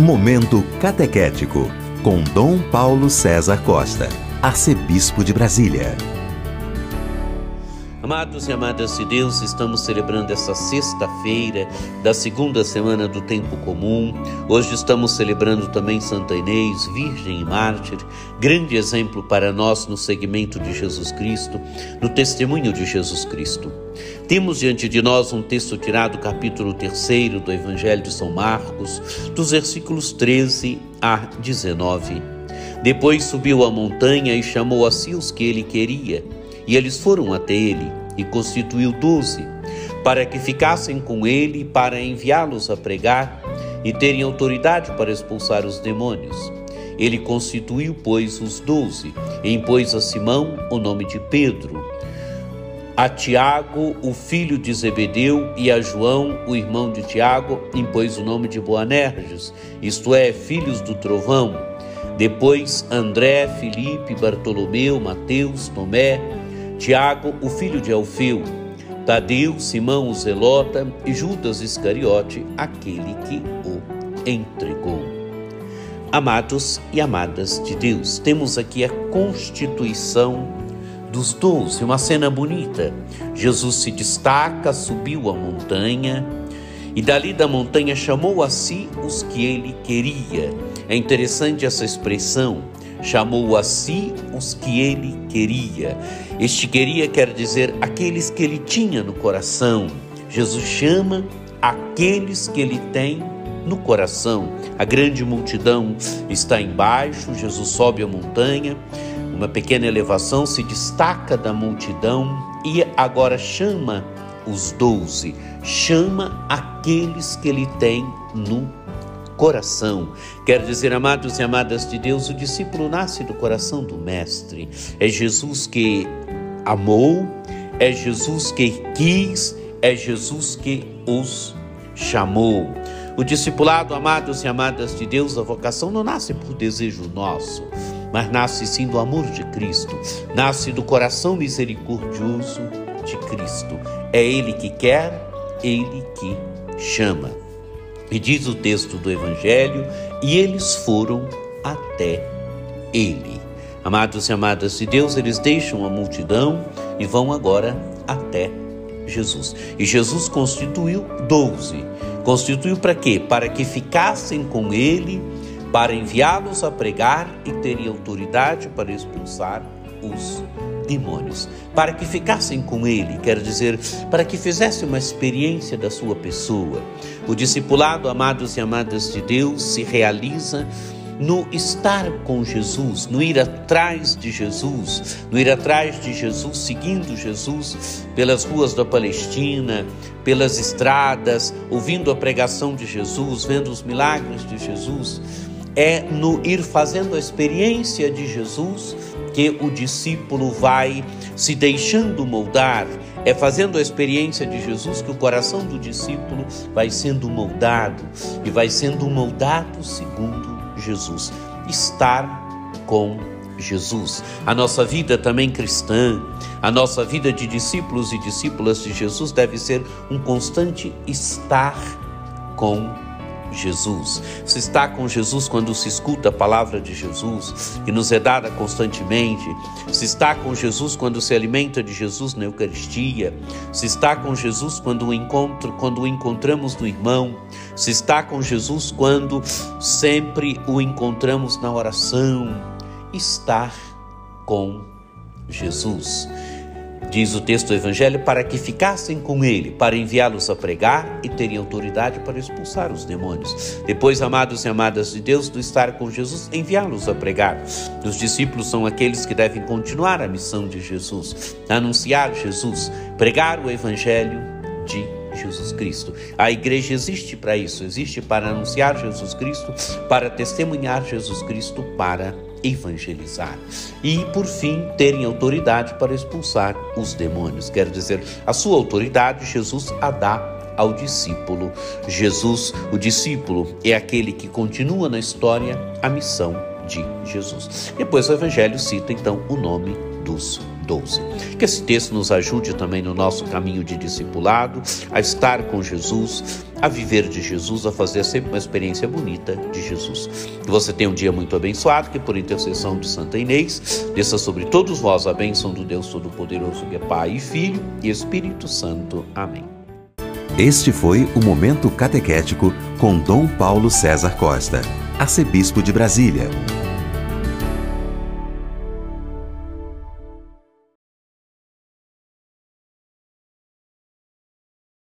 Momento Catequético, com Dom Paulo César Costa, Arcebispo de Brasília. Amados e amadas de Deus, estamos celebrando essa sexta-feira da segunda semana do tempo comum. Hoje estamos celebrando também Santa Inês, Virgem e Mártir, grande exemplo para nós no segmento de Jesus Cristo, no testemunho de Jesus Cristo. Temos diante de nós um texto tirado do capítulo 3 do Evangelho de São Marcos, dos versículos 13 a 19. Depois subiu a montanha e chamou a si os que ele queria, e eles foram até ele e constituiu doze, para que ficassem com ele para enviá-los a pregar e terem autoridade para expulsar os demônios. Ele constituiu, pois, os doze, e impôs a Simão o nome de Pedro, a Tiago, o filho de Zebedeu, e a João, o irmão de Tiago, impôs o nome de Boanerges, isto é, filhos do trovão. Depois André, Filipe, Bartolomeu, Mateus, Tomé, Tiago, o filho de Alfeu, Tadeu, Simão o Zelota e Judas Iscariote, aquele que o entregou. Amados e amadas de Deus, temos aqui a constituição dos doze, uma cena bonita. Jesus se destaca, subiu a montanha e dali da montanha chamou a si os que ele queria. É interessante essa expressão, chamou a si os que ele queria. Este queria quer dizer aqueles que ele tinha no coração. Jesus chama aqueles que ele tem no coração. A grande multidão está embaixo, Jesus sobe a montanha, uma pequena elevação se destaca da multidão e agora chama os doze, chama aqueles que ele tem no coração. Quer dizer, amados e amadas de Deus, o discípulo nasce do coração do Mestre. É Jesus que amou, é Jesus que quis, é Jesus que os chamou. O discipulado, amados e amadas de Deus, a vocação não nasce por desejo nosso, mas nasce sim do amor de Cristo, nasce do coração misericordioso de Cristo. É Ele que quer, Ele que chama. E diz o texto do Evangelho: e eles foram até ele. Amados e amadas de Deus, eles deixam a multidão e vão agora até Jesus. E Jesus constituiu doze. Constituiu para quê? Para que ficassem com ele, para enviá-los a pregar e terem autoridade para expulsar os demônios, para que ficassem com ele, quer dizer, para que fizesse uma experiência da sua pessoa. O discipulado, amados e amadas de Deus, se realiza no estar com Jesus, no ir atrás de Jesus, no ir atrás de Jesus, seguindo Jesus pelas ruas da Palestina, pelas estradas, ouvindo a pregação de Jesus, vendo os milagres de Jesus, é no ir fazendo a experiência de Jesus que o discípulo vai se deixando moldar, é fazendo a experiência de Jesus que o coração do discípulo vai sendo moldado e vai sendo moldado segundo Jesus. Estar com Jesus. A nossa vida também cristã, a nossa vida de discípulos e discípulas de Jesus deve ser um constante estar com Jesus Jesus. Se está com Jesus quando se escuta a palavra de Jesus, que nos é dada constantemente. Se está com Jesus quando se alimenta de Jesus na Eucaristia. Se está com Jesus quando o, encontro, quando o encontramos no irmão. Se está com Jesus quando sempre o encontramos na oração. Estar com Jesus. Diz o texto do Evangelho, para que ficassem com ele, para enviá-los a pregar e terem autoridade para expulsar os demônios. Depois, amados e amadas de Deus, do estar com Jesus, enviá-los a pregar. Os discípulos são aqueles que devem continuar a missão de Jesus, anunciar Jesus, pregar o Evangelho de Jesus Cristo. A igreja existe para isso, existe para anunciar Jesus Cristo, para testemunhar Jesus Cristo, para evangelizar. E, por fim, terem autoridade para expulsar os demônios. Quer dizer, a sua autoridade Jesus a dá ao discípulo. Jesus, o discípulo, é aquele que continua na história a missão de Jesus. Depois o Evangelho cita então o nome dos doze. Que esse texto nos ajude também no nosso caminho de discipulado, a estar com Jesus, a viver de Jesus, a fazer sempre uma experiência bonita de Jesus. Que você tenha um dia muito abençoado, que por intercessão de Santa Inês, desça sobre todos vós a bênção do Deus Todo-Poderoso, que é Pai e Filho e Espírito Santo. Amém. Este foi o Momento Catequético com Dom Paulo César Costa, arcebispo de Brasília.